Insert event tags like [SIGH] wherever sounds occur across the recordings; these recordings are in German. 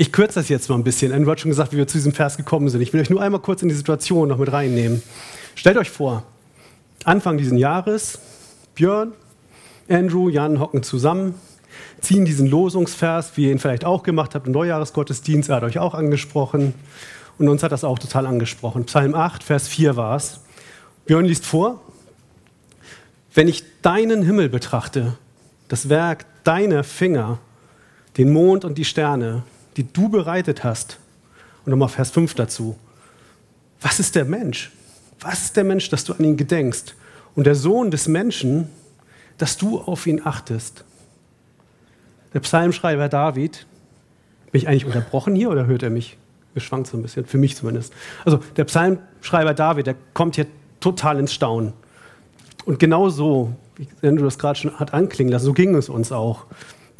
Ich kürze das jetzt mal ein bisschen. Andrew hat schon gesagt, wie wir zu diesem Vers gekommen sind. Ich will euch nur einmal kurz in die Situation noch mit reinnehmen. Stellt euch vor, Anfang dieses Jahres, Björn, Andrew, Jan hocken zusammen, ziehen diesen Losungsvers, wie ihr ihn vielleicht auch gemacht habt im Neujahresgottesdienst, er hat euch auch angesprochen und uns hat das auch total angesprochen. Psalm 8, Vers 4 war es. Björn liest vor, wenn ich deinen Himmel betrachte, das Werk deiner Finger, den Mond und die Sterne, die du bereitet hast, und nochmal Vers 5 dazu, was ist der Mensch? Was ist der Mensch, dass du an ihn gedenkst? Und der Sohn des Menschen, dass du auf ihn achtest. Der Psalmschreiber David, bin ich eigentlich unterbrochen hier oder hört er mich? Geschwankt so ein bisschen, für mich zumindest. Also der Psalmschreiber David, der kommt hier total ins Staunen. Und genau so, wie du das gerade schon hat anklingen lassen, so ging es uns auch.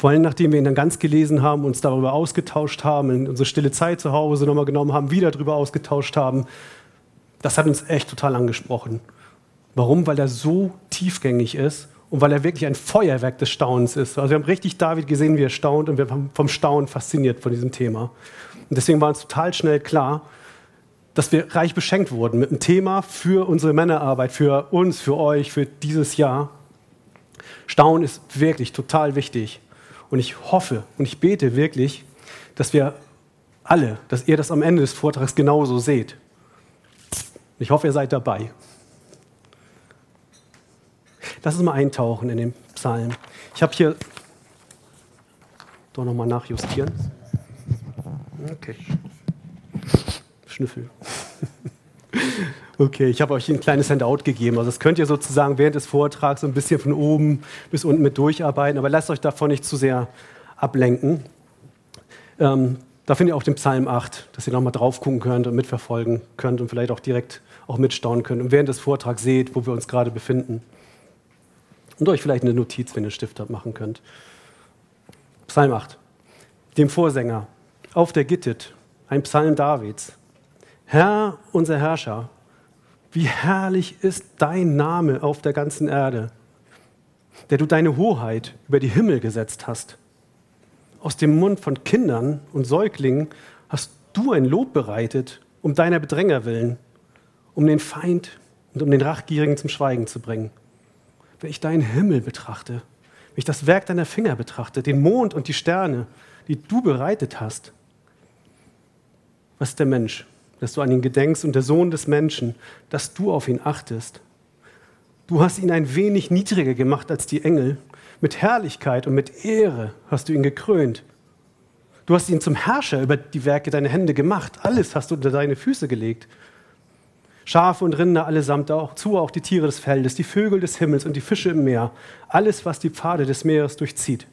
Vor allem, nachdem wir ihn dann ganz gelesen haben, uns darüber ausgetauscht haben, unsere stille Zeit zu Hause nochmal genommen haben, wieder darüber ausgetauscht haben, das hat uns echt total angesprochen. Warum? Weil er so tiefgängig ist und weil er wirklich ein Feuerwerk des Staunens ist. Also wir haben richtig David gesehen, wie er staunt und wir waren vom Staunen fasziniert von diesem Thema. Und deswegen war uns total schnell klar, dass wir reich beschenkt wurden mit einem Thema für unsere Männerarbeit, für uns, für euch, für dieses Jahr. Staunen ist wirklich total wichtig. Und ich hoffe und ich bete wirklich, dass wir alle, dass ihr das am Ende des Vortrags genauso seht. Ich hoffe, ihr seid dabei. Lass uns mal eintauchen in den Psalm. Ich habe hier doch nochmal nachjustieren. Okay. Schnüffel. [LAUGHS] Okay, ich habe euch ein kleines Handout gegeben. Also das könnt ihr sozusagen während des Vortrags so ein bisschen von oben bis unten mit durcharbeiten, aber lasst euch davon nicht zu sehr ablenken. Ähm, da findet ihr auch den Psalm 8, dass ihr nochmal drauf gucken könnt und mitverfolgen könnt und vielleicht auch direkt auch mitstaunen könnt und während des Vortrags seht, wo wir uns gerade befinden und euch vielleicht eine Notiz, wenn ihr einen Stift habt, machen könnt. Psalm 8. Dem Vorsänger. Auf der Gittit. Ein Psalm Davids. Herr, unser Herrscher, wie herrlich ist dein Name auf der ganzen Erde, der du deine Hoheit über die Himmel gesetzt hast. Aus dem Mund von Kindern und Säuglingen hast du ein Lob bereitet, um deiner Bedränger willen, um den Feind und um den Rachgierigen zum Schweigen zu bringen wenn ich deinen Himmel betrachte, wenn ich das Werk deiner Finger betrachte, den Mond und die Sterne, die du bereitet hast. Was ist der Mensch, dass du an ihn gedenkst und der Sohn des Menschen, dass du auf ihn achtest? Du hast ihn ein wenig niedriger gemacht als die Engel. Mit Herrlichkeit und mit Ehre hast du ihn gekrönt. Du hast ihn zum Herrscher über die Werke deiner Hände gemacht. Alles hast du unter deine Füße gelegt. Schafe und Rinder allesamt auch, zu auch die Tiere des Feldes, die Vögel des Himmels und die Fische im Meer, alles, was die Pfade des Meeres durchzieht.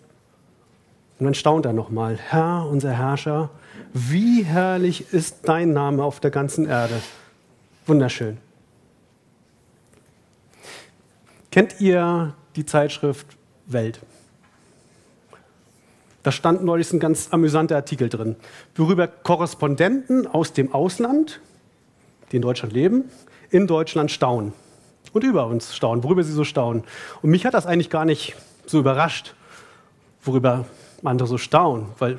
Und dann staunt er nochmal, Herr, unser Herrscher, wie herrlich ist dein Name auf der ganzen Erde. Wunderschön. Kennt ihr die Zeitschrift Welt? Da stand neulich ein ganz amüsanter Artikel drin, worüber Korrespondenten aus dem Ausland die in Deutschland leben, in Deutschland staunen und über uns staunen, worüber sie so staunen. Und mich hat das eigentlich gar nicht so überrascht, worüber andere so staunen, weil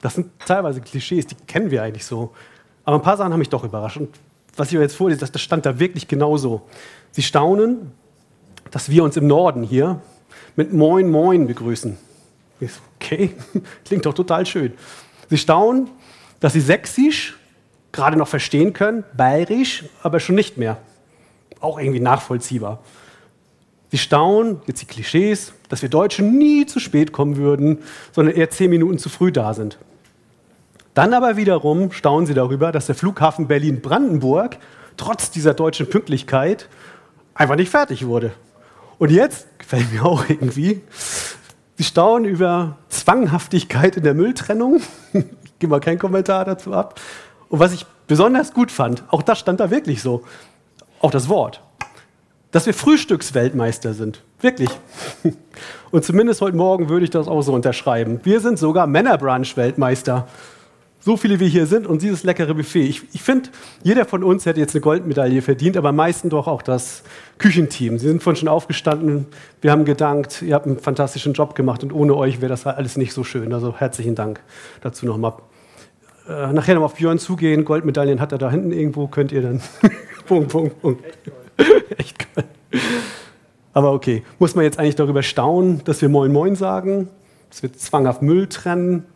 das sind teilweise Klischees, die kennen wir eigentlich so. Aber ein paar Sachen haben mich doch überrascht. Und was ich euch jetzt vorlese, das stand da wirklich genauso. Sie staunen, dass wir uns im Norden hier mit Moin Moin begrüßen. Okay, [LAUGHS] klingt doch total schön. Sie staunen, dass sie sächsisch gerade noch verstehen können, bayerisch, aber schon nicht mehr. Auch irgendwie nachvollziehbar. Sie staunen, jetzt die Klischees, dass wir Deutschen nie zu spät kommen würden, sondern eher zehn Minuten zu früh da sind. Dann aber wiederum staunen sie darüber, dass der Flughafen Berlin-Brandenburg trotz dieser deutschen Pünktlichkeit einfach nicht fertig wurde. Und jetzt, gefällt mir auch irgendwie, sie staunen über Zwanghaftigkeit in der Mülltrennung. ich gebe mal keinen Kommentar dazu ab. Und was ich besonders gut fand, auch das stand da wirklich so, auch das Wort, dass wir Frühstücksweltmeister sind. Wirklich. Und zumindest heute Morgen würde ich das auch so unterschreiben. Wir sind sogar Männerbrunch-Weltmeister. So viele wie hier sind und dieses leckere Buffet. Ich, ich finde, jeder von uns hätte jetzt eine Goldmedaille verdient, aber am meisten doch auch das Küchenteam. Sie sind vorhin schon aufgestanden, wir haben gedankt, ihr habt einen fantastischen Job gemacht und ohne euch wäre das alles nicht so schön. Also herzlichen Dank dazu nochmal. Äh, nachher noch auf Björn zugehen, Goldmedaillen hat er da hinten irgendwo, könnt ihr dann. [LAUGHS] Punkt, Punkt, Punkt. [LAUGHS] Echt geil. Aber okay, muss man jetzt eigentlich darüber staunen, dass wir Moin Moin sagen, dass wir zwanghaft Müll trennen,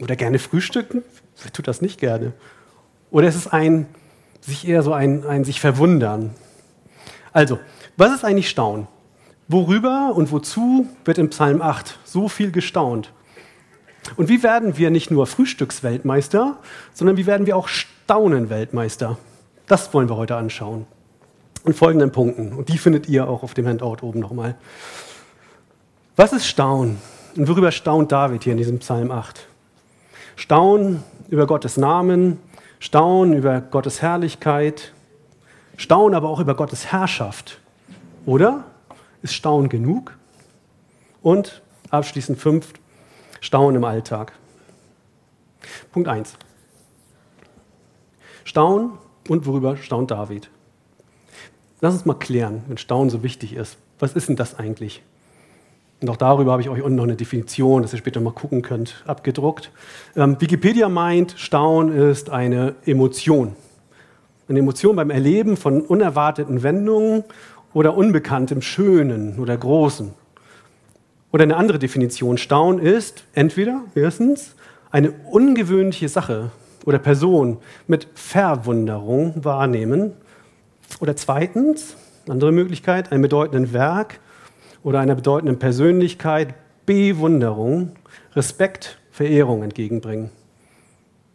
oder gerne frühstücken? Wer tut das nicht gerne? Oder ist es ein, sich eher so ein, ein sich verwundern? Also, was ist eigentlich Staunen? Worüber und wozu wird im Psalm 8 so viel gestaunt? Und wie werden wir nicht nur Frühstücksweltmeister, sondern wie werden wir auch Staunenweltmeister? Das wollen wir heute anschauen. In folgenden Punkten. Und die findet ihr auch auf dem Handout oben nochmal. Was ist Staunen? Und worüber staunt David hier in diesem Psalm 8? Staunen über Gottes Namen, Staunen über Gottes Herrlichkeit, Staunen aber auch über Gottes Herrschaft. Oder? Ist Staunen genug? Und abschließend fünf, Staunen im Alltag. Punkt 1. Staunen und worüber staunt David? Lass uns mal klären, wenn Staunen so wichtig ist. Was ist denn das eigentlich? Und auch darüber habe ich euch unten noch eine Definition, dass ihr später mal gucken könnt, abgedruckt. Ähm, Wikipedia meint, Staunen ist eine Emotion. Eine Emotion beim Erleben von unerwarteten Wendungen oder unbekanntem Schönen oder Großen. Oder eine andere Definition, Staunen ist entweder erstens eine ungewöhnliche Sache oder Person mit Verwunderung wahrnehmen oder zweitens, andere Möglichkeit, ein bedeutendes Werk oder einer bedeutenden Persönlichkeit Bewunderung, Respekt, Verehrung entgegenbringen.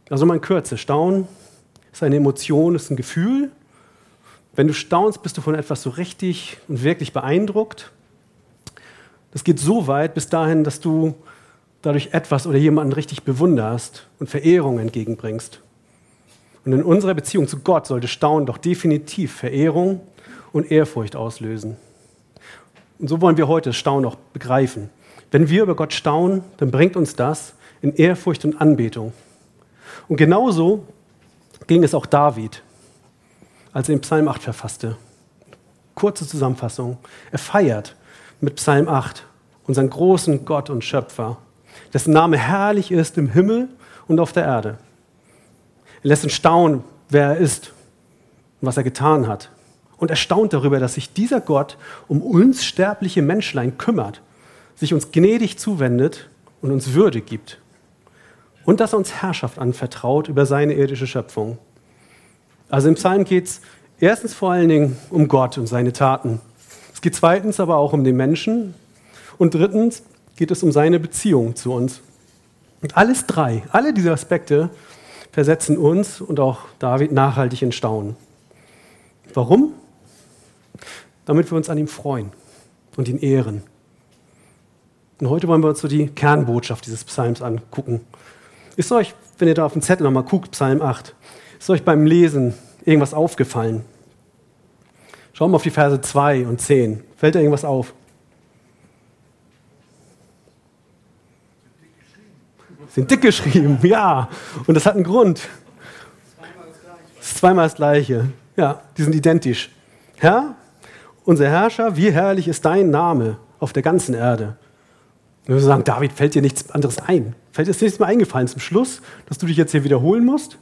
Also mal in Kürze, Staunen ist eine Emotion, ist ein Gefühl. Wenn du staunst, bist du von etwas so richtig und wirklich beeindruckt. Das geht so weit bis dahin, dass du dadurch etwas oder jemanden richtig bewunderst und Verehrung entgegenbringst. Und in unserer Beziehung zu Gott sollte Staunen doch definitiv Verehrung und Ehrfurcht auslösen. Und so wollen wir heute Staunen auch begreifen. Wenn wir über Gott staunen, dann bringt uns das in Ehrfurcht und Anbetung. Und genauso ging es auch David, als er den Psalm 8 verfasste. Kurze Zusammenfassung. Er feiert mit Psalm 8 unseren großen Gott und Schöpfer, dessen Name herrlich ist im Himmel und auf der Erde. Er lässt uns staunen, wer er ist und was er getan hat und erstaunt darüber, dass sich dieser Gott um uns sterbliche Menschlein kümmert, sich uns gnädig zuwendet und uns Würde gibt. Und dass er uns Herrschaft anvertraut über seine irdische Schöpfung. Also im Psalm geht es erstens vor allen Dingen um Gott und seine Taten. Es geht zweitens aber auch um den Menschen. Und drittens geht es um seine Beziehung zu uns. Und alles drei, alle diese Aspekte versetzen uns und auch David nachhaltig in Staunen. Warum? Damit wir uns an ihm freuen und ihn ehren. Und heute wollen wir uns so die Kernbotschaft dieses Psalms angucken. Ist euch, wenn ihr da auf den Zettel nochmal guckt, Psalm 8, ist euch beim Lesen irgendwas aufgefallen? Schauen wir auf die Verse 2 und 10. Fällt da irgendwas auf? Sind dick geschrieben, [LAUGHS] ja. Und das hat einen Grund. Das ist zweimal das Gleiche. Ja, die sind identisch. Herr, unser Herrscher, wie herrlich ist dein Name auf der ganzen Erde. Und wir sagen, David, fällt dir nichts anderes ein? Fällt dir nichts mehr eingefallen zum Schluss, dass du dich jetzt hier wiederholen musst?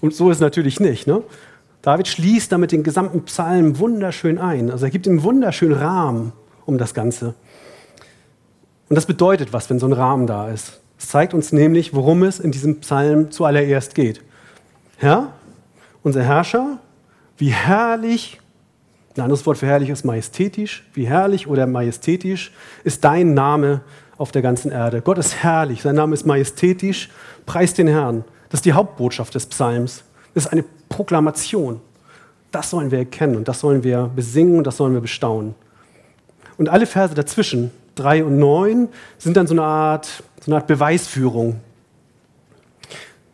Und so ist es natürlich nicht. Ne? David schließt damit den gesamten Psalm wunderschön ein. Also er gibt ihm wunderschönen Rahmen um das Ganze. Und das bedeutet was, wenn so ein Rahmen da ist. Es zeigt uns nämlich, worum es in diesem Psalm zuallererst geht. Herr, unser Herrscher, wie herrlich ein anderes Wort für herrlich ist majestätisch. Wie herrlich oder majestätisch ist dein Name auf der ganzen Erde. Gott ist herrlich, sein Name ist majestätisch. Preis den Herrn. Das ist die Hauptbotschaft des Psalms. Das ist eine Proklamation. Das sollen wir erkennen und das sollen wir besingen und das sollen wir bestaunen. Und alle Verse dazwischen, drei und neun, sind dann so eine Art, so eine Art Beweisführung.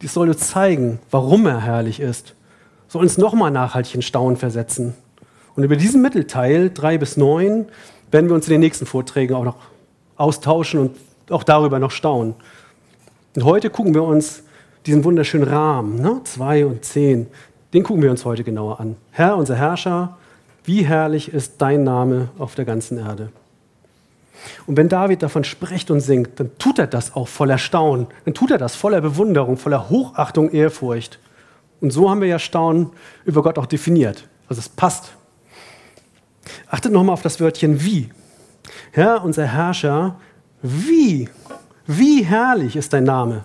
Die soll uns zeigen, warum er herrlich ist. Soll uns nochmal nachhaltig in Staunen versetzen. Und über diesen Mittelteil, drei bis neun, werden wir uns in den nächsten Vorträgen auch noch austauschen und auch darüber noch staunen. Und heute gucken wir uns diesen wunderschönen Rahmen, ne? 2 und 10, den gucken wir uns heute genauer an. Herr, unser Herrscher, wie herrlich ist dein Name auf der ganzen Erde. Und wenn David davon spricht und singt, dann tut er das auch voller Staunen, dann tut er das voller Bewunderung, voller Hochachtung, Ehrfurcht. Und so haben wir ja Staunen über Gott auch definiert. Also es passt. Achtet nochmal auf das Wörtchen wie. Herr, unser Herrscher, wie, wie herrlich ist dein Name.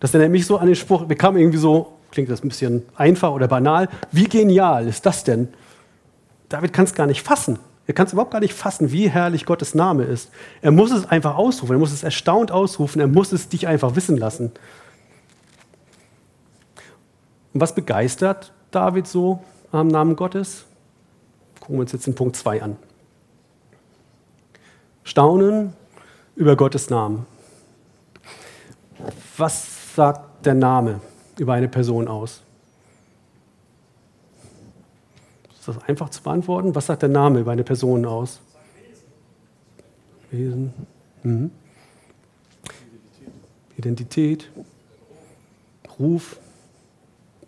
Das erinnert mich so an den Spruch, kamen irgendwie so, klingt das ein bisschen einfach oder banal, wie genial ist das denn? David kann es gar nicht fassen. Er kann es überhaupt gar nicht fassen, wie herrlich Gottes Name ist. Er muss es einfach ausrufen, er muss es erstaunt ausrufen, er muss es dich einfach wissen lassen. Und was begeistert David so am Namen Gottes? Gucken wir uns jetzt den Punkt 2 an. Staunen über Gottes Namen. Was sagt der Name über eine Person aus? Ist das einfach zu beantworten? Was sagt der Name über eine Person aus? Wesen. Mhm. Identität. Ruf.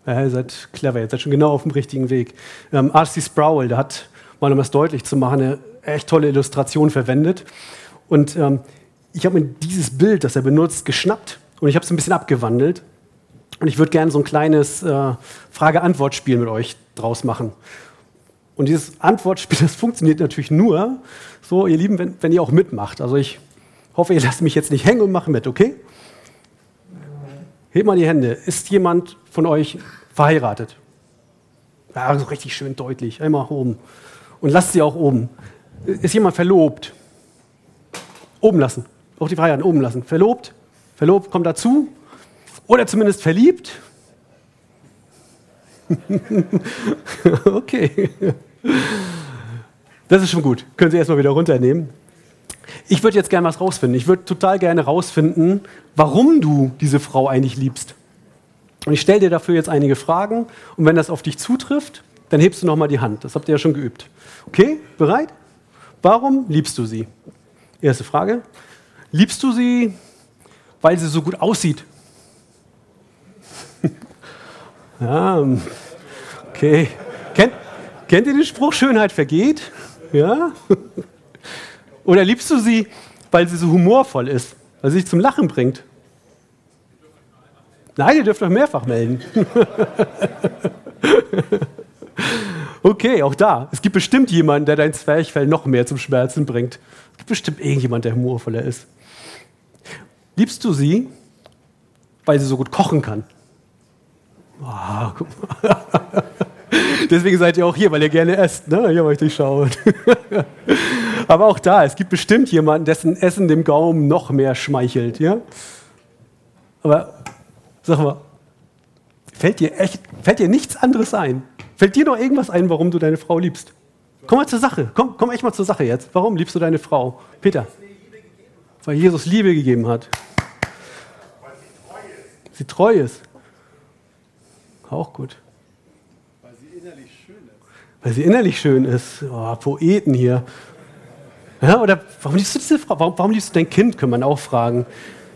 Ja, ihr seid clever, ihr seid schon genau auf dem richtigen Weg. Ähm, R.C. Sproul, der hat, mal um das deutlich zu machen, eine echt tolle Illustration verwendet. Und ähm, ich habe mir dieses Bild, das er benutzt, geschnappt und ich habe es ein bisschen abgewandelt. Und ich würde gerne so ein kleines äh, Frage-Antwort-Spiel mit euch draus machen. Und dieses Antwortspiel, [LAUGHS] das funktioniert natürlich nur so, ihr Lieben, wenn, wenn ihr auch mitmacht. Also ich hoffe, ihr lasst mich jetzt nicht hängen und macht mit, okay? Hebt mal die Hände. Ist jemand von euch verheiratet? Ja, so richtig schön deutlich. Einmal oben. Und lasst sie auch oben. Ist jemand verlobt? Oben lassen. Auch die Freiheit oben lassen. Verlobt? Verlobt kommt dazu. Oder zumindest verliebt. [LAUGHS] okay. Das ist schon gut. Können Sie erstmal wieder runternehmen. Ich würde jetzt gerne was rausfinden. Ich würde total gerne rausfinden, warum du diese Frau eigentlich liebst. Und ich stelle dir dafür jetzt einige Fragen. Und wenn das auf dich zutrifft, dann hebst du nochmal die Hand. Das habt ihr ja schon geübt. Okay, bereit? Warum liebst du sie? Erste Frage. Liebst du sie, weil sie so gut aussieht? [LAUGHS] ja, okay. Kennt, kennt ihr den Spruch, Schönheit vergeht? Ja? [LAUGHS] Oder liebst du sie, weil sie so humorvoll ist, weil sie dich zum Lachen bringt? Nein, ihr dürft euch mehrfach melden. [LAUGHS] okay, auch da. Es gibt bestimmt jemanden, der dein Zwerchfell noch mehr zum Schmerzen bringt. Es gibt bestimmt irgendjemand, der humorvoller ist. Liebst du sie, weil sie so gut kochen kann? Oh, guck mal. [LAUGHS] Deswegen seid ihr auch hier, weil ihr gerne esst, ne? Hier euch durchschaut. [LAUGHS] Aber auch da, es gibt bestimmt jemanden, dessen Essen dem Gaumen noch mehr schmeichelt, ja? Aber sag mal, fällt dir echt, fällt dir nichts anderes ein? Fällt dir noch irgendwas ein, warum du deine Frau liebst? Komm mal zur Sache. Komm, komm echt mal zur Sache jetzt. Warum liebst du deine Frau? Peter. Weil Jesus Liebe gegeben hat. Weil sie treu ist. Sie treu ist. Auch gut. Weil sie innerlich schön ist. Weil sie innerlich schön ist. Oh, Poeten hier. Ja, oder warum liebst du diese Frau? Warum, warum liebst du dein Kind, kann man auch fragen.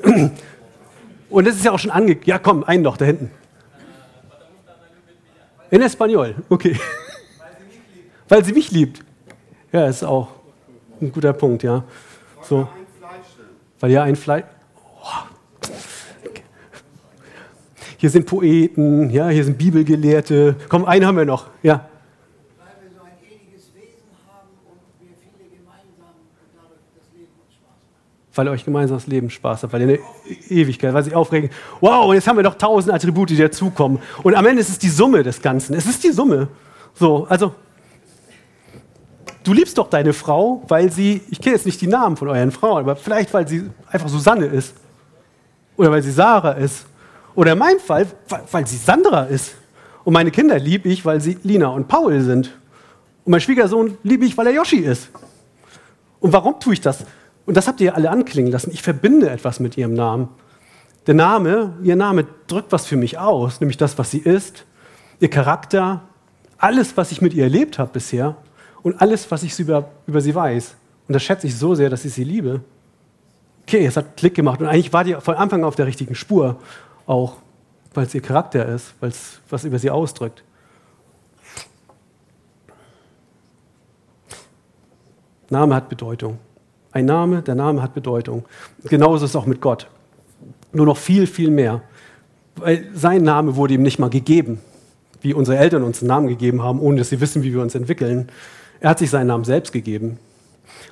[CLEARS THROAT] Und das ist ja auch schon ange... Ja, komm, einen noch da hinten. In Espanol, okay. [LAUGHS] Weil sie mich liebt. Ja, ist auch ein guter Punkt, ja. So. Weil ja ein Fleisch. Oh. Hier sind Poeten, ja, hier sind Bibelgelehrte. Komm, einen haben wir noch, ja. Weil euch gemeinsam das Leben Spaß hat, weil ihr eine Ewigkeit, weil sie aufregen. Wow, jetzt haben wir doch tausend Attribute, die dazukommen. Und am Ende ist es die Summe des Ganzen. Es ist die Summe. So, also, du liebst doch deine Frau, weil sie, ich kenne jetzt nicht die Namen von euren Frauen, aber vielleicht, weil sie einfach Susanne ist. Oder weil sie Sarah ist. Oder in meinem Fall, weil sie Sandra ist. Und meine Kinder liebe ich, weil sie Lina und Paul sind. Und mein Schwiegersohn liebe ich, weil er Yoshi ist. Und warum tue ich das? Und das habt ihr alle anklingen lassen. Ich verbinde etwas mit ihrem Namen. Der Name, ihr Name drückt was für mich aus, nämlich das, was sie ist, ihr Charakter, alles, was ich mit ihr erlebt habe bisher und alles, was ich über, über sie weiß. Und das schätze ich so sehr, dass ich sie liebe. Okay, es hat Klick gemacht und eigentlich war die von Anfang an auf der richtigen Spur auch. weil es ihr Charakter ist, weil es was über sie ausdrückt. Name hat Bedeutung. Ein Name, der Name hat Bedeutung. Genauso ist es auch mit Gott. Nur noch viel, viel mehr. Weil sein Name wurde ihm nicht mal gegeben, wie unsere Eltern uns einen Namen gegeben haben, ohne dass sie wissen, wie wir uns entwickeln. Er hat sich seinen Namen selbst gegeben.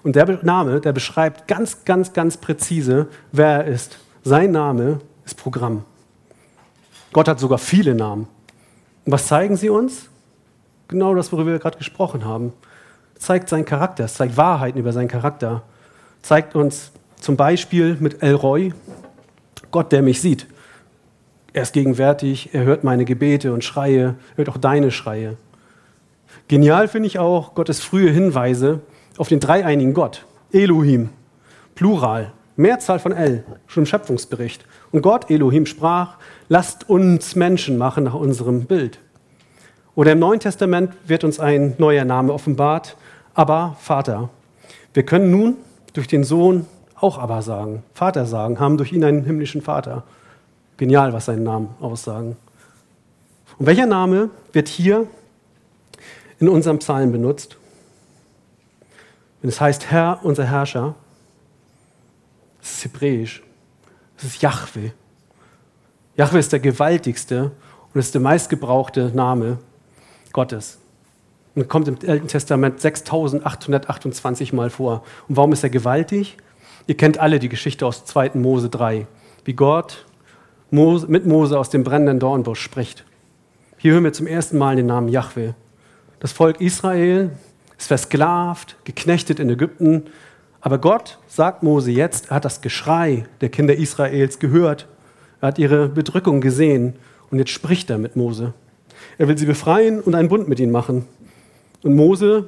Und der Name, der beschreibt ganz, ganz, ganz präzise, wer er ist. Sein Name ist Programm. Gott hat sogar viele Namen. Und was zeigen sie uns? Genau das, worüber wir gerade gesprochen haben. Zeigt seinen Charakter, es zeigt Wahrheiten über seinen Charakter. Zeigt uns zum Beispiel mit El Roy, Gott, der mich sieht. Er ist gegenwärtig, er hört meine Gebete und Schreie, hört auch deine Schreie. Genial finde ich auch Gottes frühe Hinweise auf den dreieinigen Gott. Elohim, Plural, Mehrzahl von El, schon im Schöpfungsbericht. Und Gott, Elohim, sprach, lasst uns Menschen machen nach unserem Bild. Oder im Neuen Testament wird uns ein neuer Name offenbart, aber Vater. Wir können nun durch den Sohn auch aber sagen, Vater sagen, haben durch ihn einen himmlischen Vater. Genial, was seinen Namen aussagen. Und welcher Name wird hier in unserem Psalm benutzt? Wenn es heißt Herr, unser Herrscher, es ist hebräisch, es ist Yahweh. Yahweh ist der gewaltigste und ist der meistgebrauchte Name Gottes. Und kommt im Alten Testament 6828 Mal vor. Und warum ist er gewaltig? Ihr kennt alle die Geschichte aus 2. Mose 3, wie Gott mit Mose aus dem brennenden Dornbusch spricht. Hier hören wir zum ersten Mal den Namen Yahweh. Das Volk Israel ist versklavt, geknechtet in Ägypten. Aber Gott sagt Mose jetzt, er hat das Geschrei der Kinder Israels gehört. Er hat ihre Bedrückung gesehen und jetzt spricht er mit Mose. Er will sie befreien und einen Bund mit ihnen machen. Und Mose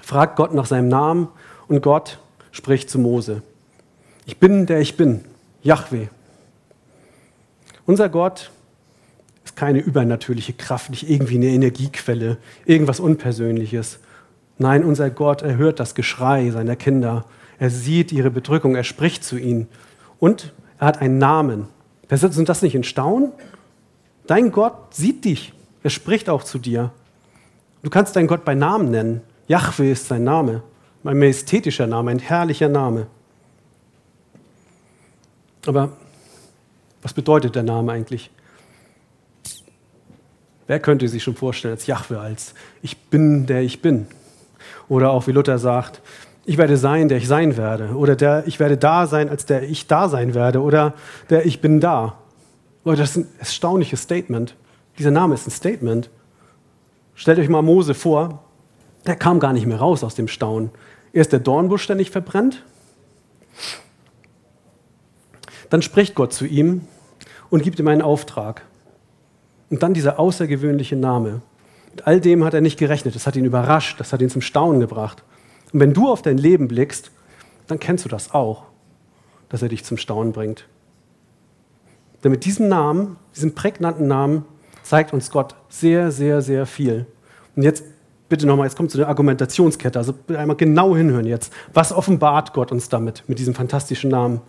fragt Gott nach seinem Namen und Gott spricht zu Mose. Ich bin der ich bin, Yahweh. Unser Gott ist keine übernatürliche Kraft, nicht irgendwie eine Energiequelle, irgendwas Unpersönliches, Nein, unser Gott erhört das Geschrei seiner Kinder. Er sieht ihre Bedrückung, er spricht zu ihnen. Und er hat einen Namen. Uns das nicht in Staunen? Dein Gott sieht dich. Er spricht auch zu dir. Du kannst deinen Gott bei Namen nennen. Yahweh ist sein Name. Ein majestätischer Name, ein herrlicher Name. Aber was bedeutet der Name eigentlich? Wer könnte sich schon vorstellen als Yahweh, als ich bin, der ich bin? Oder auch wie Luther sagt, ich werde sein, der ich sein werde. Oder der, ich werde da sein, als der ich da sein werde. Oder der ich bin da. Leute, das ist ein erstaunliches Statement. Dieser Name ist ein Statement. Stellt euch mal Mose vor, der kam gar nicht mehr raus aus dem Staunen. Erst der Dornbusch, der nicht verbrennt. Dann spricht Gott zu ihm und gibt ihm einen Auftrag. Und dann dieser außergewöhnliche Name. Mit all dem hat er nicht gerechnet. Das hat ihn überrascht, das hat ihn zum Staunen gebracht. Und wenn du auf dein Leben blickst, dann kennst du das auch, dass er dich zum Staunen bringt. Denn mit diesem Namen, diesem prägnanten Namen, zeigt uns Gott sehr, sehr, sehr viel. Und jetzt bitte nochmal, jetzt kommt zu der Argumentationskette. Also einmal genau hinhören jetzt. Was offenbart Gott uns damit, mit diesem fantastischen Namen?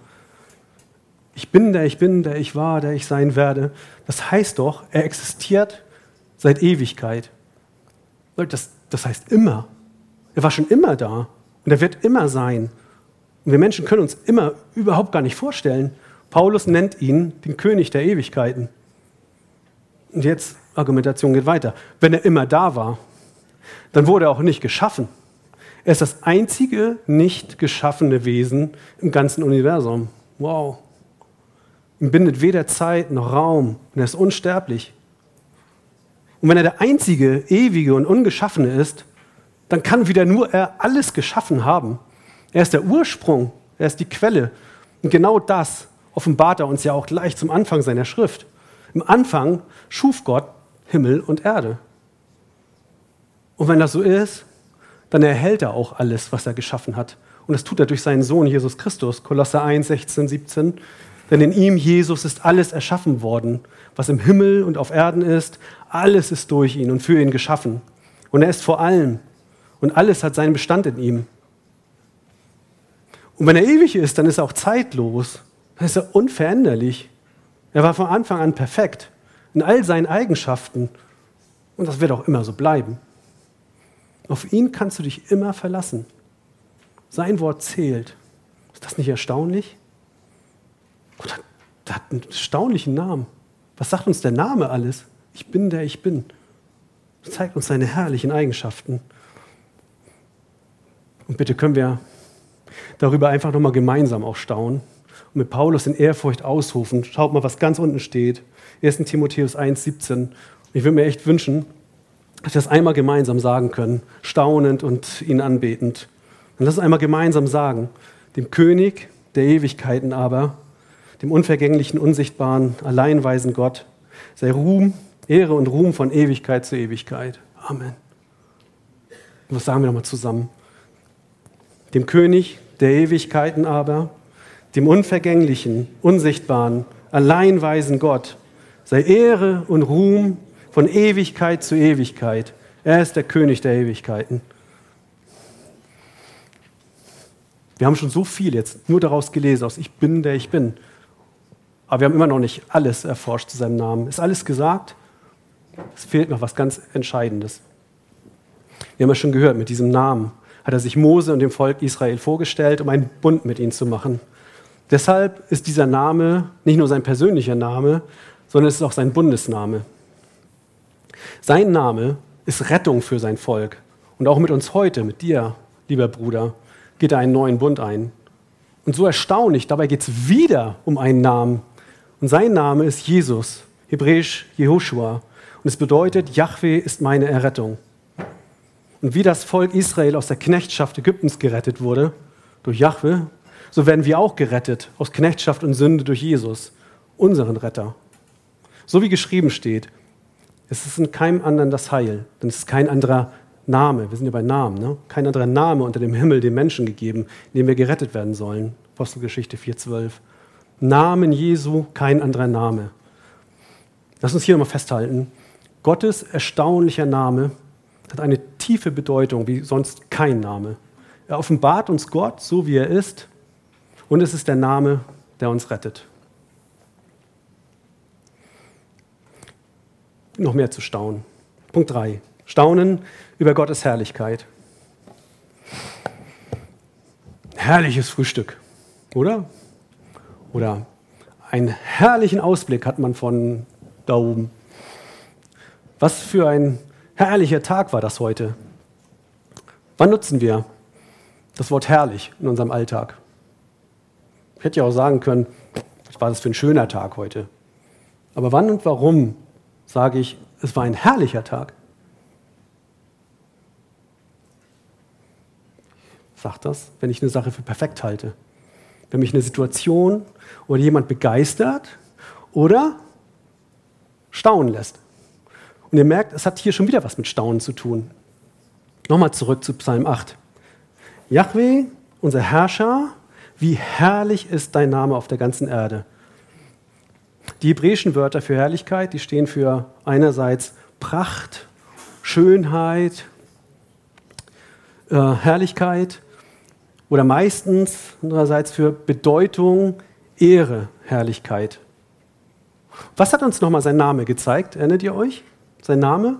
Ich bin der ich bin, der ich war, der ich sein werde. Das heißt doch, er existiert seit Ewigkeit. Das, das heißt immer. Er war schon immer da und er wird immer sein. Und wir Menschen können uns immer überhaupt gar nicht vorstellen. Paulus nennt ihn den König der Ewigkeiten. Und jetzt, Argumentation geht weiter. Wenn er immer da war, dann wurde er auch nicht geschaffen. Er ist das einzige nicht geschaffene Wesen im ganzen Universum. Wow. Ihm bindet weder Zeit noch Raum und er ist unsterblich. Und wenn er der einzige, ewige und ungeschaffene ist, dann kann wieder nur er alles geschaffen haben. Er ist der Ursprung, er ist die Quelle. Und genau das offenbart er uns ja auch gleich zum Anfang seiner Schrift. Im Anfang schuf Gott Himmel und Erde. Und wenn das so ist, dann erhält er auch alles, was er geschaffen hat. Und das tut er durch seinen Sohn Jesus Christus, Kolosser 1, 16, 17. Denn in ihm, Jesus, ist alles erschaffen worden, was im Himmel und auf Erden ist. Alles ist durch ihn und für ihn geschaffen. Und er ist vor allem. Und alles hat seinen Bestand in ihm. Und wenn er ewig ist, dann ist er auch zeitlos. Dann ist er unveränderlich. Er war von Anfang an perfekt in all seinen Eigenschaften und das wird auch immer so bleiben. Auf ihn kannst du dich immer verlassen. Sein Wort zählt. Ist das nicht erstaunlich? Gott hat, hat einen erstaunlichen Namen. Was sagt uns der Name alles? Ich bin der ich bin. Das zeigt uns seine herrlichen Eigenschaften. Und bitte können wir darüber einfach nochmal gemeinsam auch staunen und mit Paulus in Ehrfurcht ausrufen. Schaut mal, was ganz unten steht. 1. Timotheus 1, 17. Ich würde mir echt wünschen, dass wir das einmal gemeinsam sagen können, staunend und ihn anbetend. Und lass uns einmal gemeinsam sagen, dem König der Ewigkeiten aber, dem unvergänglichen, unsichtbaren, alleinweisen Gott, sei Ruhm, Ehre und Ruhm von Ewigkeit zu Ewigkeit. Amen. Und was sagen wir nochmal zusammen? Dem König der Ewigkeiten aber, dem unvergänglichen, unsichtbaren, alleinweisen Gott, sei Ehre und Ruhm von Ewigkeit zu Ewigkeit. Er ist der König der Ewigkeiten. Wir haben schon so viel jetzt nur daraus gelesen, aus Ich bin, der ich bin. Aber wir haben immer noch nicht alles erforscht zu seinem Namen. Ist alles gesagt? Es fehlt noch was ganz Entscheidendes. Wir haben ja schon gehört, mit diesem Namen hat er sich Mose und dem Volk Israel vorgestellt, um einen Bund mit ihnen zu machen. Deshalb ist dieser Name nicht nur sein persönlicher Name, sondern es ist auch sein Bundesname. Sein Name ist Rettung für sein Volk. Und auch mit uns heute, mit dir, lieber Bruder, geht er einen neuen Bund ein. Und so erstaunlich, dabei geht es wieder um einen Namen. Und sein Name ist Jesus, hebräisch Jehoshua. Und es bedeutet, Yahweh ist meine Errettung. Und wie das Volk Israel aus der Knechtschaft Ägyptens gerettet wurde, durch Yahweh, so werden wir auch gerettet aus Knechtschaft und Sünde durch Jesus, unseren Retter. So wie geschrieben steht, es ist in keinem anderen das Heil, denn es ist kein anderer Name, wir sind ja bei Namen, ne? kein anderer Name unter dem Himmel den Menschen gegeben, in dem wir gerettet werden sollen. Apostelgeschichte 4,12. Namen Jesu, kein anderer Name. Lass uns hier nochmal festhalten. Gottes erstaunlicher Name hat eine tiefe Bedeutung wie sonst kein Name. Er offenbart uns Gott so, wie er ist, und es ist der Name, der uns rettet. noch mehr zu staunen. Punkt 3. Staunen über Gottes Herrlichkeit. Herrliches Frühstück, oder? Oder einen herrlichen Ausblick hat man von da oben. Was für ein herrlicher Tag war das heute. Wann nutzen wir das Wort herrlich in unserem Alltag? Ich hätte ja auch sagen können, was war das für ein schöner Tag heute. Aber wann und warum sage ich, es war ein herrlicher Tag. Sagt das, wenn ich eine Sache für perfekt halte. Wenn mich eine Situation oder jemand begeistert oder staunen lässt. Und ihr merkt, es hat hier schon wieder was mit Staunen zu tun. Nochmal zurück zu Psalm 8. Yahweh, unser Herrscher, wie herrlich ist dein Name auf der ganzen Erde. Die hebräischen Wörter für Herrlichkeit, die stehen für einerseits Pracht, Schönheit, äh, Herrlichkeit oder meistens andererseits für Bedeutung, Ehre, Herrlichkeit. Was hat uns nochmal sein Name gezeigt? Erinnert ihr euch? Sein Name?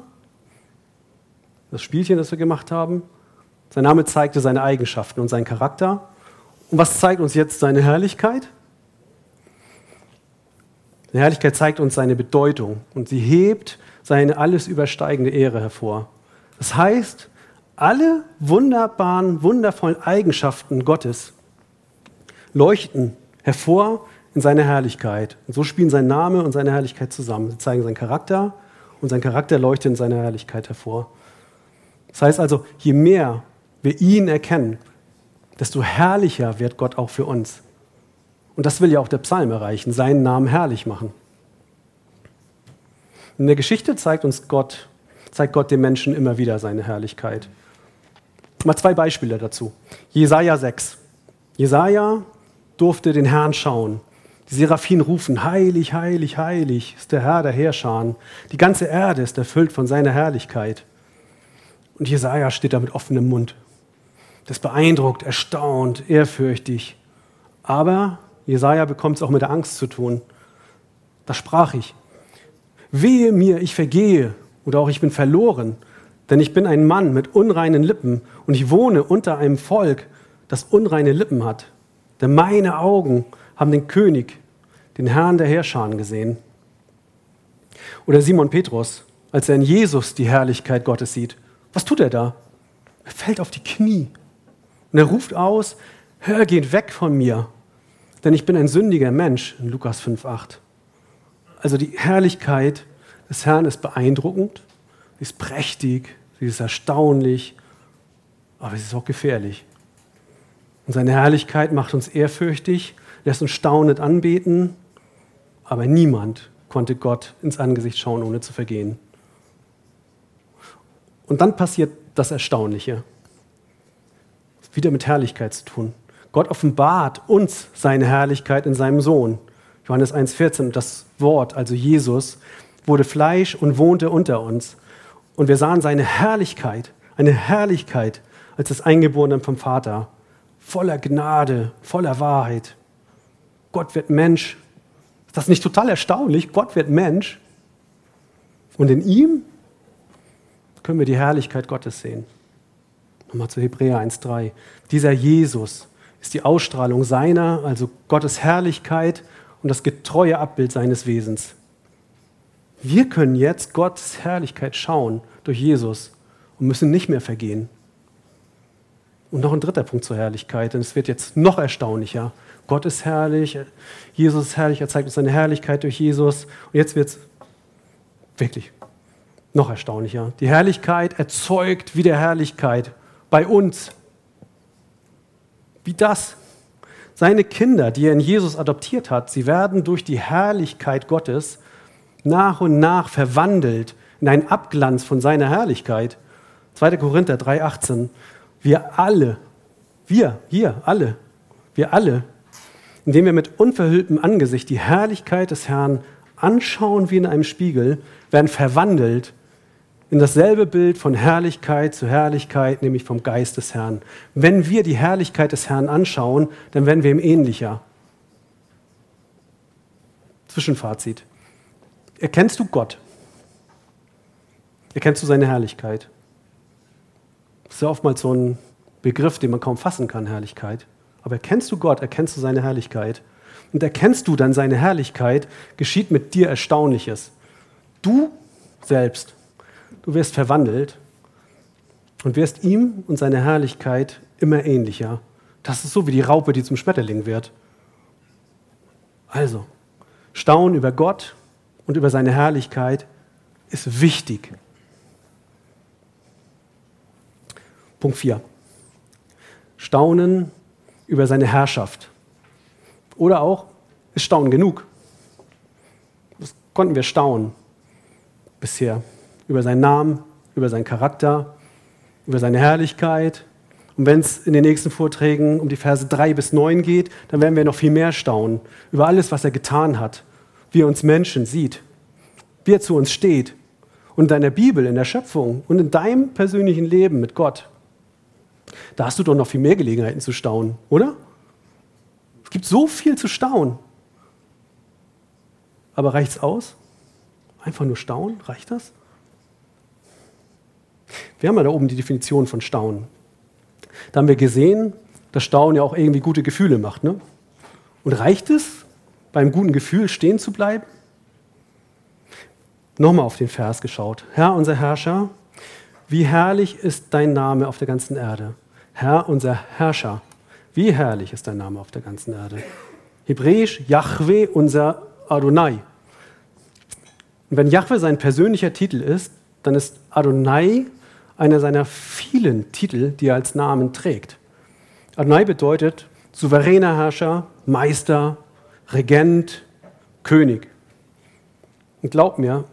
Das Spielchen, das wir gemacht haben? Sein Name zeigte seine Eigenschaften und seinen Charakter. Und was zeigt uns jetzt seine Herrlichkeit? Die Herrlichkeit zeigt uns seine Bedeutung und sie hebt seine alles übersteigende Ehre hervor. Das heißt, alle wunderbaren, wundervollen Eigenschaften Gottes leuchten hervor in seiner Herrlichkeit. Und so spielen sein Name und seine Herrlichkeit zusammen. Sie zeigen seinen Charakter und sein Charakter leuchtet in seiner Herrlichkeit hervor. Das heißt also, je mehr wir ihn erkennen, desto herrlicher wird Gott auch für uns. Und das will ja auch der Psalm erreichen, seinen Namen herrlich machen. In der Geschichte zeigt uns Gott, zeigt Gott dem Menschen immer wieder seine Herrlichkeit. Mal zwei Beispiele dazu. Jesaja 6. Jesaja durfte den Herrn schauen. Die Seraphinen rufen: Heilig, heilig, heilig ist der Herr der Heerscharen. Die ganze Erde ist erfüllt von seiner Herrlichkeit. Und Jesaja steht da mit offenem Mund. Das beeindruckt, erstaunt, ehrfürchtig. Aber Jesaja bekommt es auch mit der Angst zu tun. Da sprach ich, wehe mir, ich vergehe oder auch ich bin verloren, denn ich bin ein Mann mit unreinen Lippen und ich wohne unter einem Volk, das unreine Lippen hat. Denn meine Augen haben den König, den Herrn der Herrscher gesehen. Oder Simon Petrus, als er in Jesus die Herrlichkeit Gottes sieht. Was tut er da? Er fällt auf die Knie und er ruft aus, hör, geht weg von mir, denn ich bin ein sündiger Mensch in Lukas 5.8. Also die Herrlichkeit des Herrn ist beeindruckend, sie ist prächtig, sie ist erstaunlich, aber sie ist auch gefährlich. Und seine Herrlichkeit macht uns ehrfürchtig, lässt uns staunend anbeten, aber niemand konnte Gott ins Angesicht schauen, ohne zu vergehen. Und dann passiert das Erstaunliche. Wieder mit Herrlichkeit zu tun. Gott offenbart uns seine Herrlichkeit in seinem Sohn. Johannes 1,14. Das Wort, also Jesus, wurde Fleisch und wohnte unter uns. Und wir sahen seine Herrlichkeit, eine Herrlichkeit als das Eingeborene vom Vater, voller Gnade, voller Wahrheit. Gott wird Mensch. Ist das nicht total erstaunlich? Gott wird Mensch. Und in ihm können wir die Herrlichkeit Gottes sehen. Nochmal zu Hebräer 1,3. Dieser Jesus ist die Ausstrahlung seiner, also Gottes Herrlichkeit und das getreue Abbild seines Wesens. Wir können jetzt Gottes Herrlichkeit schauen durch Jesus und müssen nicht mehr vergehen. Und noch ein dritter Punkt zur Herrlichkeit, denn es wird jetzt noch erstaunlicher. Gott ist herrlich, Jesus ist herrlich, er zeigt uns seine Herrlichkeit durch Jesus. Und jetzt wird es wirklich noch erstaunlicher. Die Herrlichkeit erzeugt wieder Herrlichkeit bei uns. Wie das? Seine Kinder, die er in Jesus adoptiert hat, sie werden durch die Herrlichkeit Gottes nach und nach verwandelt in einen Abglanz von seiner Herrlichkeit. 2. Korinther 3,18. Wir alle, wir, hier, alle, wir alle, indem wir mit unverhülltem Angesicht die Herrlichkeit des Herrn anschauen wie in einem Spiegel, werden verwandelt in dasselbe Bild von Herrlichkeit zu Herrlichkeit, nämlich vom Geist des Herrn. Wenn wir die Herrlichkeit des Herrn anschauen, dann werden wir ihm ähnlicher. Zwischenfazit. Erkennst du Gott? Erkennst du seine Herrlichkeit? Das ist ja oftmals so ein Begriff, den man kaum fassen kann, Herrlichkeit. Aber erkennst du Gott, erkennst du seine Herrlichkeit? Und erkennst du dann seine Herrlichkeit, geschieht mit dir Erstaunliches. Du selbst Du wirst verwandelt und wirst ihm und seiner Herrlichkeit immer ähnlicher. Das ist so wie die Raupe, die zum Schmetterling wird. Also, Staunen über Gott und über seine Herrlichkeit ist wichtig. Punkt 4. Staunen über seine Herrschaft. Oder auch, ist Staunen genug? Das konnten wir staunen bisher über seinen Namen, über seinen Charakter, über seine Herrlichkeit. Und wenn es in den nächsten Vorträgen um die Verse 3 bis 9 geht, dann werden wir noch viel mehr staunen über alles, was er getan hat, wie er uns Menschen sieht, wie er zu uns steht. Und in deiner Bibel, in der Schöpfung und in deinem persönlichen Leben mit Gott. Da hast du doch noch viel mehr Gelegenheiten zu staunen, oder? Es gibt so viel zu staunen. Aber reicht es aus? Einfach nur staunen? Reicht das? Wir haben ja da oben die Definition von Staunen. Da haben wir gesehen, dass Staunen ja auch irgendwie gute Gefühle macht. Ne? Und reicht es, beim guten Gefühl stehen zu bleiben? Nochmal auf den Vers geschaut. Herr, unser Herrscher, wie herrlich ist dein Name auf der ganzen Erde. Herr, unser Herrscher, wie herrlich ist dein Name auf der ganzen Erde. Hebräisch, Yahweh, unser Adonai. Und wenn Yahweh sein persönlicher Titel ist, dann ist Adonai einer seiner vielen Titel, die er als Namen trägt. Adonai bedeutet souveräner Herrscher, Meister, Regent, König. Und glaub mir,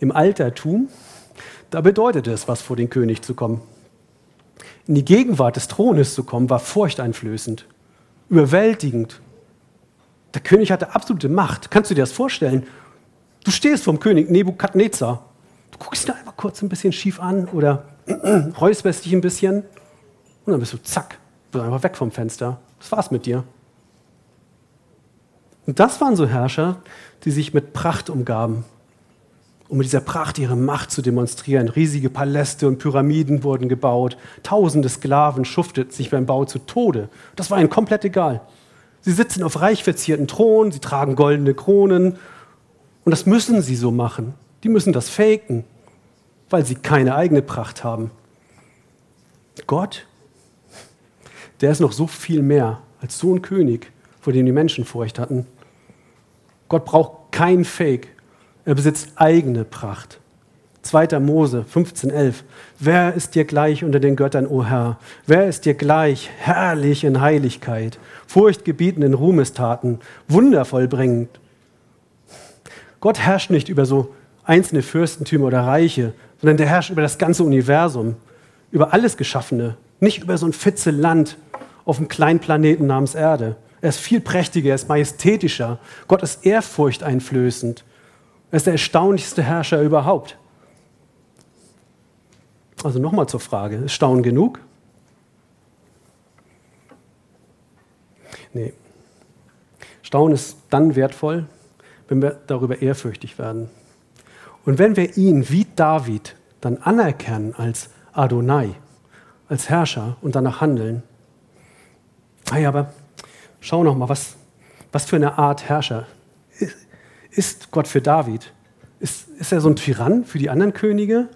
im Altertum, da bedeutet es, was vor den König zu kommen. In die Gegenwart des Thrones zu kommen, war furchteinflößend, überwältigend. Der König hatte absolute Macht. Kannst du dir das vorstellen? Du stehst vom König Nebukadnezar guckst ihn einfach kurz ein bisschen schief an oder [CLEARS THROAT] räusperst dich ein bisschen und dann bist du zack, bist einfach weg vom Fenster. Das war's mit dir. Und das waren so Herrscher, die sich mit Pracht umgaben, um mit dieser Pracht ihre Macht zu demonstrieren. Riesige Paläste und Pyramiden wurden gebaut. Tausende Sklaven schufteten sich beim Bau zu Tode. Das war ihnen komplett egal. Sie sitzen auf reich verzierten Thronen, sie tragen goldene Kronen. Und das müssen sie so machen. Die müssen das faken, weil sie keine eigene Pracht haben. Gott, der ist noch so viel mehr als so ein König, vor dem die Menschen Furcht hatten. Gott braucht kein Fake. Er besitzt eigene Pracht. 2. Mose 15,11. Wer ist dir gleich unter den Göttern, o Herr? Wer ist dir gleich, herrlich in Heiligkeit, furchtgebietend in Ruhmestaten, wundervoll bringend? Gott herrscht nicht über so einzelne Fürstentümer oder Reiche, sondern der herrscht über das ganze Universum, über alles Geschaffene, nicht über so ein Fitze Land auf einem kleinen Planeten namens Erde. Er ist viel prächtiger, er ist majestätischer. Gott ist ehrfurchteinflößend. Er ist der erstaunlichste Herrscher überhaupt. Also nochmal zur Frage, ist Staunen genug? Nee. Staunen ist dann wertvoll, wenn wir darüber ehrfürchtig werden. Und wenn wir ihn wie David dann anerkennen als Adonai, als Herrscher und danach handeln. Hey, aber schau noch mal, was, was für eine Art Herrscher ist Gott für David? Ist, ist er so ein Tyrann für die anderen Könige?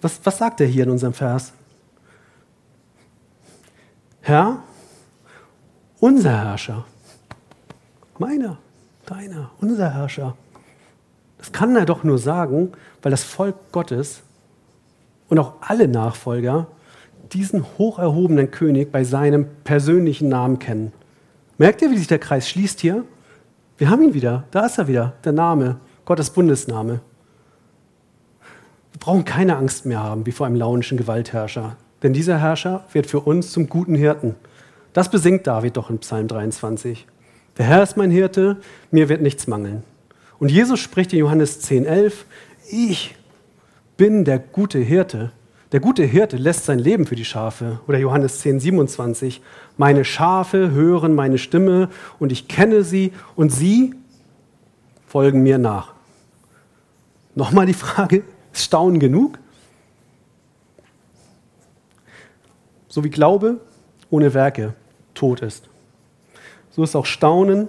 Was, was sagt er hier in unserem Vers? Herr, unser Herrscher, meiner, deiner, unser Herrscher. Das kann er doch nur sagen, weil das Volk Gottes und auch alle Nachfolger diesen hocherhobenen König bei seinem persönlichen Namen kennen. Merkt ihr, wie sich der Kreis schließt hier? Wir haben ihn wieder, da ist er wieder, der Name, Gottes Bundesname. Wir brauchen keine Angst mehr haben wie vor einem launischen Gewaltherrscher, denn dieser Herrscher wird für uns zum guten Hirten. Das besingt David doch in Psalm 23. Der Herr ist mein Hirte, mir wird nichts mangeln. Und Jesus spricht in Johannes 10,11, ich bin der gute Hirte. Der gute Hirte lässt sein Leben für die Schafe. Oder Johannes 10,27, meine Schafe hören meine Stimme und ich kenne sie und sie folgen mir nach. Nochmal die Frage, [LAUGHS] ist Staunen genug? So wie Glaube ohne Werke tot ist. So ist auch Staunen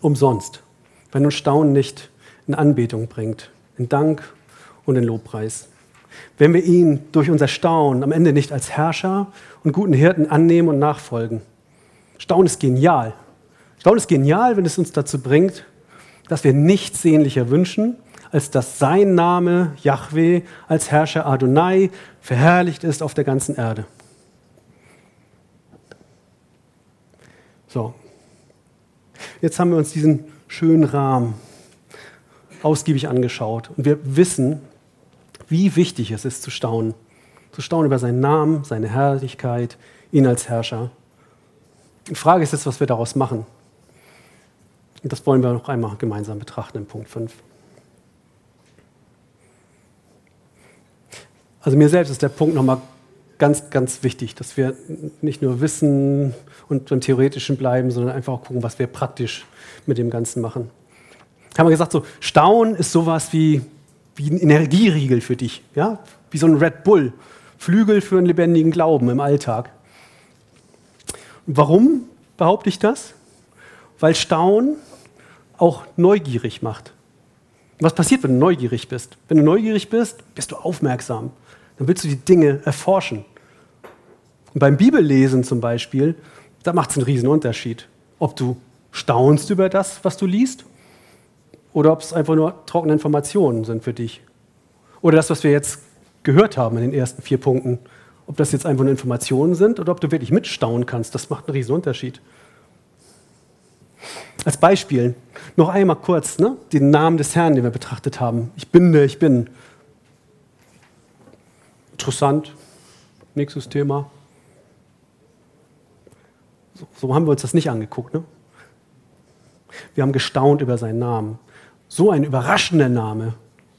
umsonst wenn uns Staunen nicht in Anbetung bringt, in Dank und in Lobpreis. Wenn wir ihn durch unser Staunen am Ende nicht als Herrscher und guten Hirten annehmen und nachfolgen. Staunen ist genial. Staunen ist genial, wenn es uns dazu bringt, dass wir nichts sehnlicher wünschen, als dass sein Name, Yahweh, als Herrscher Adonai, verherrlicht ist auf der ganzen Erde. So, jetzt haben wir uns diesen schönen Rahmen ausgiebig angeschaut. Und wir wissen, wie wichtig es ist zu staunen. Zu staunen über seinen Namen, seine Herrlichkeit, ihn als Herrscher. Die Frage ist jetzt, was wir daraus machen. Und das wollen wir noch einmal gemeinsam betrachten in Punkt 5. Also mir selbst ist der Punkt nochmal ganz, ganz wichtig, dass wir nicht nur wissen und beim Theoretischen bleiben, sondern einfach auch gucken, was wir praktisch mit dem Ganzen machen. Haben wir gesagt, so Staunen ist sowas wie, wie ein Energieriegel für dich, ja? wie so ein Red Bull, Flügel für einen lebendigen Glauben im Alltag. Warum behaupte ich das? Weil Staunen auch neugierig macht. Was passiert, wenn du neugierig bist? Wenn du neugierig bist, bist du aufmerksam. Dann willst du die Dinge erforschen. Und beim Bibellesen zum Beispiel, da macht es einen riesen Unterschied, ob du staunst über das, was du liest, oder ob es einfach nur trockene Informationen sind für dich. Oder das, was wir jetzt gehört haben in den ersten vier Punkten, ob das jetzt einfach nur Informationen sind oder ob du wirklich mitstaunen kannst, das macht einen riesen Unterschied. Als Beispiel noch einmal kurz ne, den Namen des Herrn, den wir betrachtet haben. Ich bin der, ich bin. Interessant. Nächstes Thema. So, so, haben wir uns das nicht angeguckt. Ne? Wir haben gestaunt über seinen Namen. So ein überraschender Name.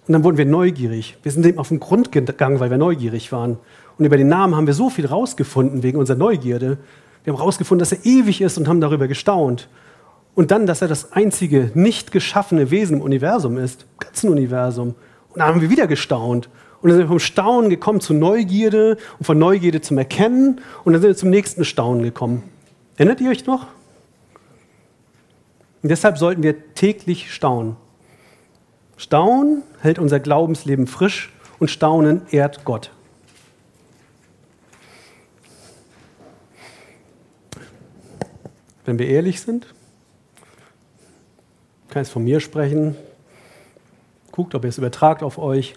Und dann wurden wir neugierig. Wir sind dem auf den Grund gegangen, weil wir neugierig waren. Und über den Namen haben wir so viel rausgefunden wegen unserer Neugierde. Wir haben rausgefunden, dass er ewig ist und haben darüber gestaunt. Und dann, dass er das einzige nicht geschaffene Wesen im Universum ist, im ganzen Universum. Und da haben wir wieder gestaunt. Und dann sind wir vom Staunen gekommen zu Neugierde und von Neugierde zum Erkennen und dann sind wir zum nächsten Staunen gekommen. Erinnert ihr euch noch? Und deshalb sollten wir täglich staunen. Staunen hält unser Glaubensleben frisch und Staunen ehrt Gott. Wenn wir ehrlich sind, kann ich von mir sprechen, guckt, ob ihr es übertragt auf euch.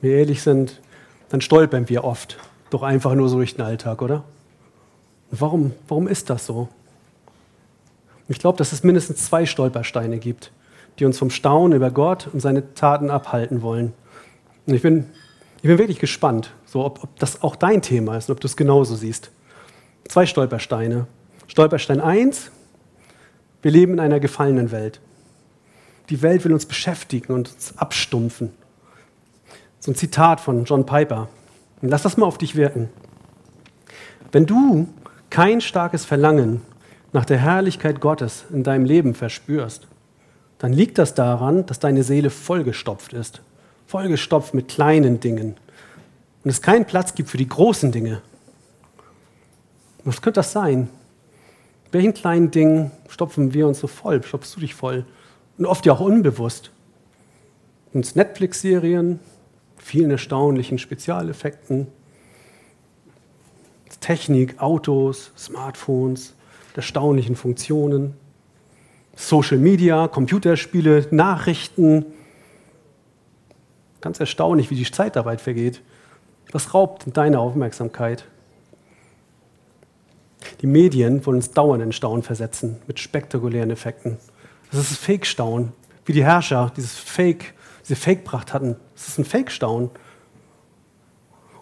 Wenn wir ehrlich sind, dann stolpern wir oft doch einfach nur so durch den Alltag, oder? Warum, warum ist das so? Ich glaube, dass es mindestens zwei Stolpersteine gibt, die uns vom Staunen über Gott und seine Taten abhalten wollen. Und ich bin, ich bin wirklich gespannt, so ob, ob das auch dein Thema ist und ob du es genauso siehst. Zwei Stolpersteine. Stolperstein 1, wir leben in einer gefallenen Welt. Die Welt will uns beschäftigen und uns abstumpfen. So ein Zitat von John Piper. Und lass das mal auf dich wirken. Wenn du kein starkes Verlangen nach der Herrlichkeit Gottes in deinem Leben verspürst, dann liegt das daran, dass deine Seele vollgestopft ist. Vollgestopft mit kleinen Dingen. Und es keinen Platz gibt für die großen Dinge. Was könnte das sein? Welchen kleinen Dingen stopfen wir uns so voll? Stopfst du dich voll? Und oft ja auch unbewusst. Uns Netflix-Serien, vielen erstaunlichen Spezialeffekten, Technik, Autos, Smartphones, erstaunlichen Funktionen, Social Media, Computerspiele, Nachrichten. Ganz erstaunlich, wie die Zeitarbeit vergeht. Was raubt deine Aufmerksamkeit? Die Medien wollen uns dauernd in Staunen versetzen mit spektakulären Effekten. Das ist Fake-Staunen, wie die Herrscher dieses Fake, diese Fake-Pracht hatten. Das ist ein Fake-Staunen.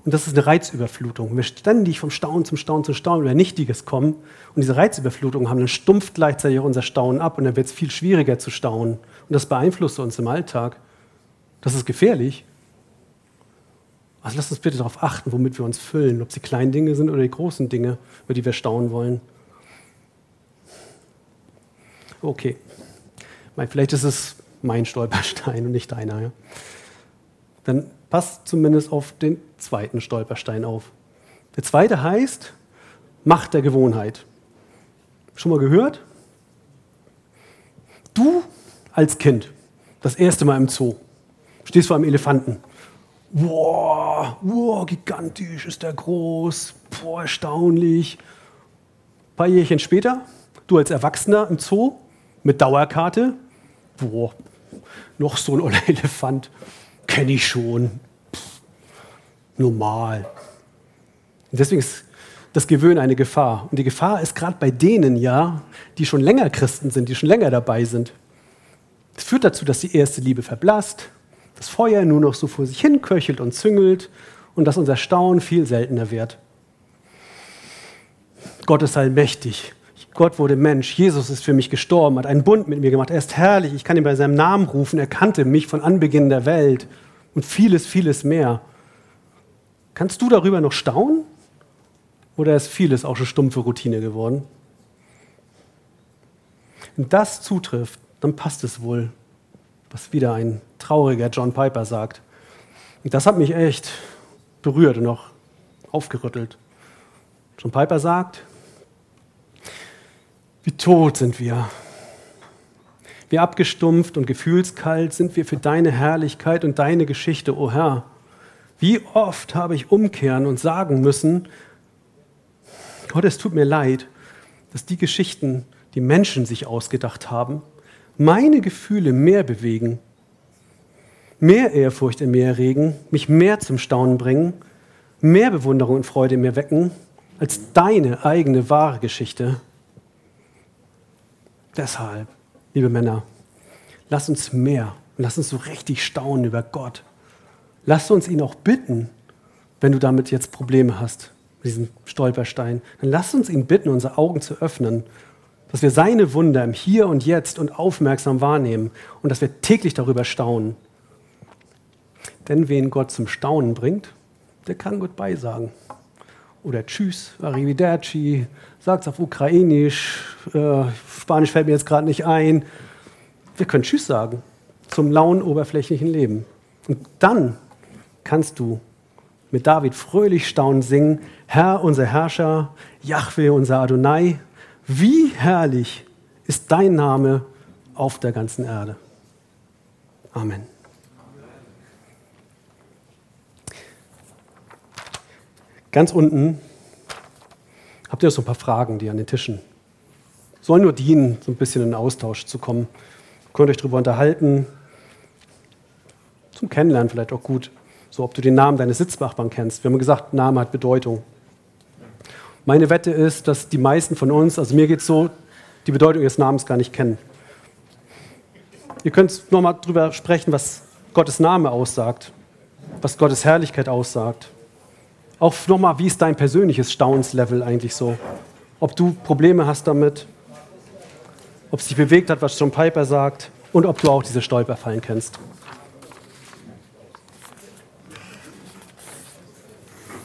Und das ist eine Reizüberflutung. Wir ständig vom Staunen zum Staunen zum Staunen über Nichtiges kommen und diese Reizüberflutung haben, dann stumpft gleichzeitig auch unser Staunen ab und dann wird es viel schwieriger zu staunen. Und das beeinflusst uns im Alltag. Das ist gefährlich. Also lasst uns bitte darauf achten, womit wir uns füllen, ob sie kleinen Dinge sind oder die großen Dinge, über die wir staunen wollen. Okay. Vielleicht ist es mein Stolperstein und nicht deiner. Ja? Dann passt zumindest auf den zweiten Stolperstein auf. Der zweite heißt Macht der Gewohnheit. Schon mal gehört? Du als Kind, das erste Mal im Zoo, stehst vor einem Elefanten. Wow, wow, gigantisch ist der groß, boah, erstaunlich. Ein paar Jährchen später, du als Erwachsener im Zoo mit Dauerkarte, boah, noch so ein [LAUGHS] Elefant, kenne ich schon. Pff, normal. Und deswegen ist das Gewöhnen eine Gefahr. Und die Gefahr ist gerade bei denen ja, die schon länger Christen sind, die schon länger dabei sind. Es führt dazu, dass die erste Liebe verblasst, das Feuer nur noch so vor sich hin köchelt und züngelt und dass unser Staunen viel seltener wird. Gott ist allmächtig. Gott wurde Mensch. Jesus ist für mich gestorben, hat einen Bund mit mir gemacht. Er ist herrlich. Ich kann ihn bei seinem Namen rufen. Er kannte mich von Anbeginn der Welt und vieles, vieles mehr. Kannst du darüber noch staunen? Oder ist vieles auch schon stumpfe Routine geworden? Wenn das zutrifft, dann passt es wohl, was wieder ein trauriger John Piper sagt. Und das hat mich echt berührt und auch aufgerüttelt. John Piper sagt, wie tot sind wir. Wie abgestumpft und gefühlskalt sind wir für deine Herrlichkeit und deine Geschichte, o oh Herr. Wie oft habe ich umkehren und sagen müssen, Gott, es tut mir leid, dass die Geschichten, die Menschen sich ausgedacht haben, meine Gefühle mehr bewegen, mehr Ehrfurcht in mir erregen, mich mehr zum Staunen bringen, mehr Bewunderung und Freude in mir wecken, als deine eigene wahre Geschichte. Deshalb, liebe Männer, lasst uns mehr und lasst uns so richtig staunen über Gott. Lasst uns ihn auch bitten, wenn du damit jetzt Probleme hast, mit diesem Stolperstein. Dann lasst uns ihn bitten, unsere Augen zu öffnen, dass wir seine Wunder im Hier und Jetzt und aufmerksam wahrnehmen und dass wir täglich darüber staunen. Denn wen Gott zum Staunen bringt, der kann Goodbye sagen. Oder Tschüss, Arrivederci, sag's auf Ukrainisch, äh, Spanisch fällt mir jetzt gerade nicht ein. Wir können Tschüss sagen zum lauen, oberflächlichen Leben. Und dann kannst du mit David fröhlich staunend singen, Herr, unser Herrscher, Yahweh, unser Adonai, wie herrlich ist dein Name auf der ganzen Erde. Amen. Ganz unten habt ihr so ein paar Fragen, die an den Tischen sollen nur dienen, so ein bisschen in den Austausch zu kommen. Ihr könnt euch darüber unterhalten, zum Kennenlernen vielleicht auch gut. So, ob du den Namen deines Sitznachbarn kennst. Wir haben gesagt, Name hat Bedeutung. Meine Wette ist, dass die meisten von uns, also mir geht es so, die Bedeutung ihres Namens gar nicht kennen. Ihr könnt nochmal darüber sprechen, was Gottes Name aussagt, was Gottes Herrlichkeit aussagt. Auch nochmal, wie ist dein persönliches Staunenslevel eigentlich so? Ob du Probleme hast damit, ob es dich bewegt hat, was John Piper sagt und ob du auch diese Stolperfallen kennst.